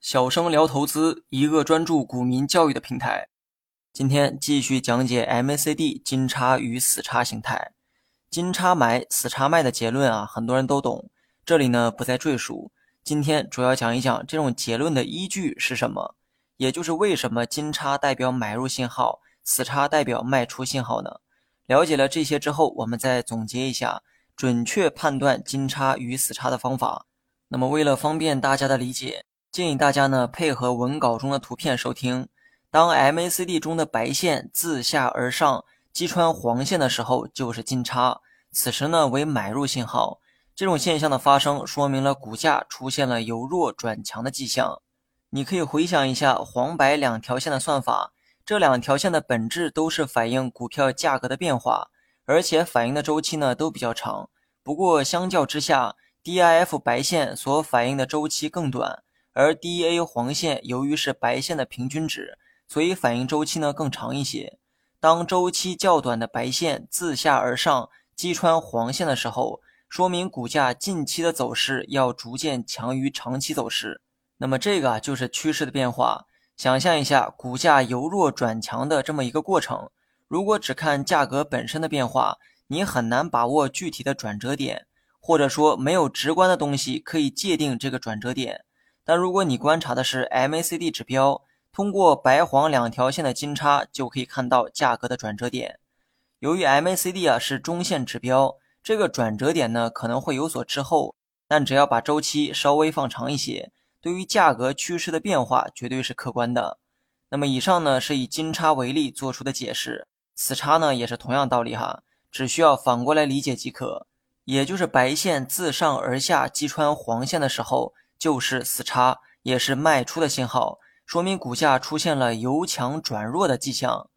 小生聊投资，一个专注股民教育的平台。今天继续讲解 MACD 金叉与死叉形态。金叉买，死叉卖的结论啊，很多人都懂，这里呢不再赘述。今天主要讲一讲这种结论的依据是什么，也就是为什么金叉代表买入信号，死叉代表卖出信号呢？了解了这些之后，我们再总结一下准确判断金叉与死叉的方法。那么为了方便大家的理解，建议大家呢配合文稿中的图片收听。当 MACD 中的白线自下而上击穿黄线的时候，就是金叉，此时呢为买入信号。这种现象的发生，说明了股价出现了由弱转强的迹象。你可以回想一下黄白两条线的算法，这两条线的本质都是反映股票价格的变化，而且反应的周期呢都比较长。不过相较之下，DIF 白线所反映的周期更短，而 DEA 黄线由于是白线的平均值。所以反应周期呢更长一些。当周期较短的白线自下而上击穿黄线的时候，说明股价近期的走势要逐渐强于长期走势。那么这个就是趋势的变化。想象一下股价由弱转强的这么一个过程。如果只看价格本身的变化，你很难把握具体的转折点，或者说没有直观的东西可以界定这个转折点。但如果你观察的是 MACD 指标，通过白黄两条线的金叉就可以看到价格的转折点。由于 MACD 啊是中线指标，这个转折点呢可能会有所滞后，但只要把周期稍微放长一些，对于价格趋势的变化绝对是客观的。那么以上呢是以金叉为例做出的解释，死叉呢也是同样道理哈，只需要反过来理解即可。也就是白线自上而下击穿黄线的时候，就是死叉，也是卖出的信号。说明股价出现了由强转弱的迹象，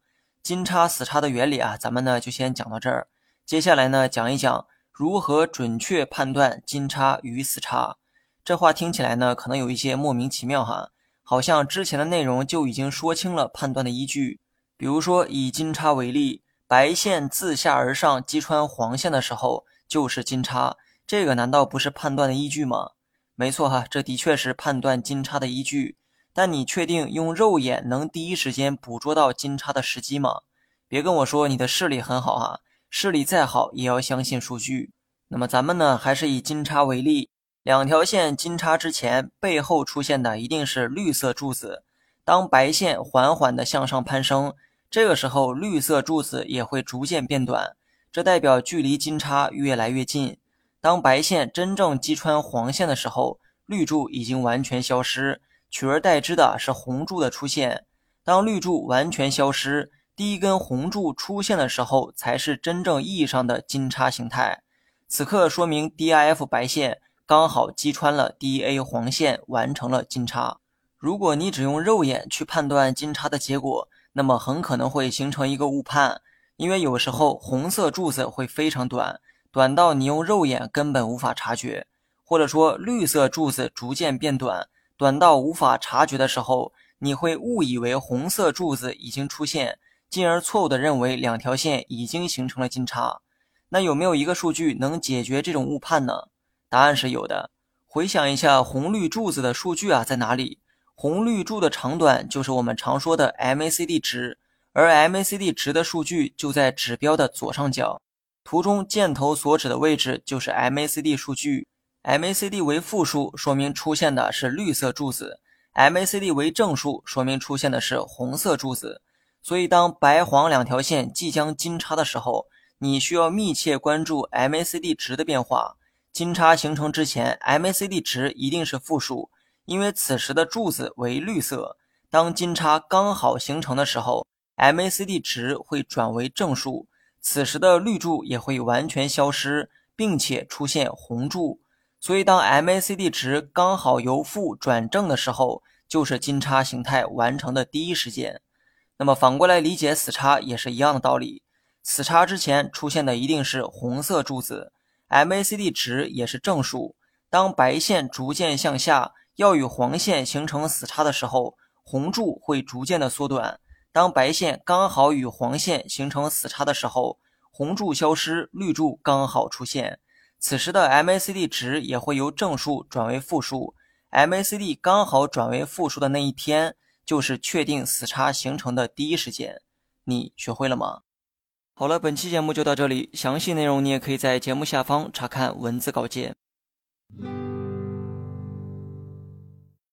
金叉死叉的原理啊，咱们呢就先讲到这儿。接下来呢，讲一讲如何准确判断金叉与死叉。这话听起来呢，可能有一些莫名其妙哈，好像之前的内容就已经说清了判断的依据。比如说以金叉为例，白线自下而上击穿黄线的时候就是金叉，这个难道不是判断的依据吗？没错哈，这的确是判断金叉的依据。但你确定用肉眼能第一时间捕捉到金叉的时机吗？别跟我说你的视力很好哈，视力再好也要相信数据。那么咱们呢，还是以金叉为例，两条线金叉之前，背后出现的一定是绿色柱子。当白线缓缓的向上攀升，这个时候绿色柱子也会逐渐变短，这代表距离金叉越来越近。当白线真正击穿黄线的时候，绿柱已经完全消失。取而代之的是红柱的出现。当绿柱完全消失，第一根红柱出现的时候，才是真正意义上的金叉形态。此刻说明 DIF 白线刚好击穿了 DA 黄线，完成了金叉。如果你只用肉眼去判断金叉的结果，那么很可能会形成一个误判，因为有时候红色柱子会非常短，短到你用肉眼根本无法察觉，或者说绿色柱子逐渐变短。短到无法察觉的时候，你会误以为红色柱子已经出现，进而错误的认为两条线已经形成了金叉。那有没有一个数据能解决这种误判呢？答案是有的。回想一下红绿柱子的数据啊，在哪里？红绿柱的长短就是我们常说的 MACD 值，而 MACD 值的数据就在指标的左上角。图中箭头所指的位置就是 MACD 数据。MACD 为负数，说明出现的是绿色柱子；MACD 为正数，说明出现的是红色柱子。所以，当白黄两条线即将金叉的时候，你需要密切关注 MACD 值的变化。金叉形成之前，MACD 值一定是负数，因为此时的柱子为绿色。当金叉刚好形成的时候，MACD 值会转为正数，此时的绿柱也会完全消失，并且出现红柱。所以，当 MACD 值刚好由负转正的时候，就是金叉形态完成的第一时间。那么反过来理解死叉也是一样的道理。死叉之前出现的一定是红色柱子，MACD 值也是正数。当白线逐渐向下，要与黄线形成死叉的时候，红柱会逐渐的缩短。当白线刚好与黄线形成死叉的时候，红柱消失，绿柱刚好出现。此时的 MACD 值也会由正数转为负数。MACD 刚好转为负数的那一天，就是确定死叉形成的第一时间。你学会了吗？好了，本期节目就到这里，详细内容你也可以在节目下方查看文字稿件。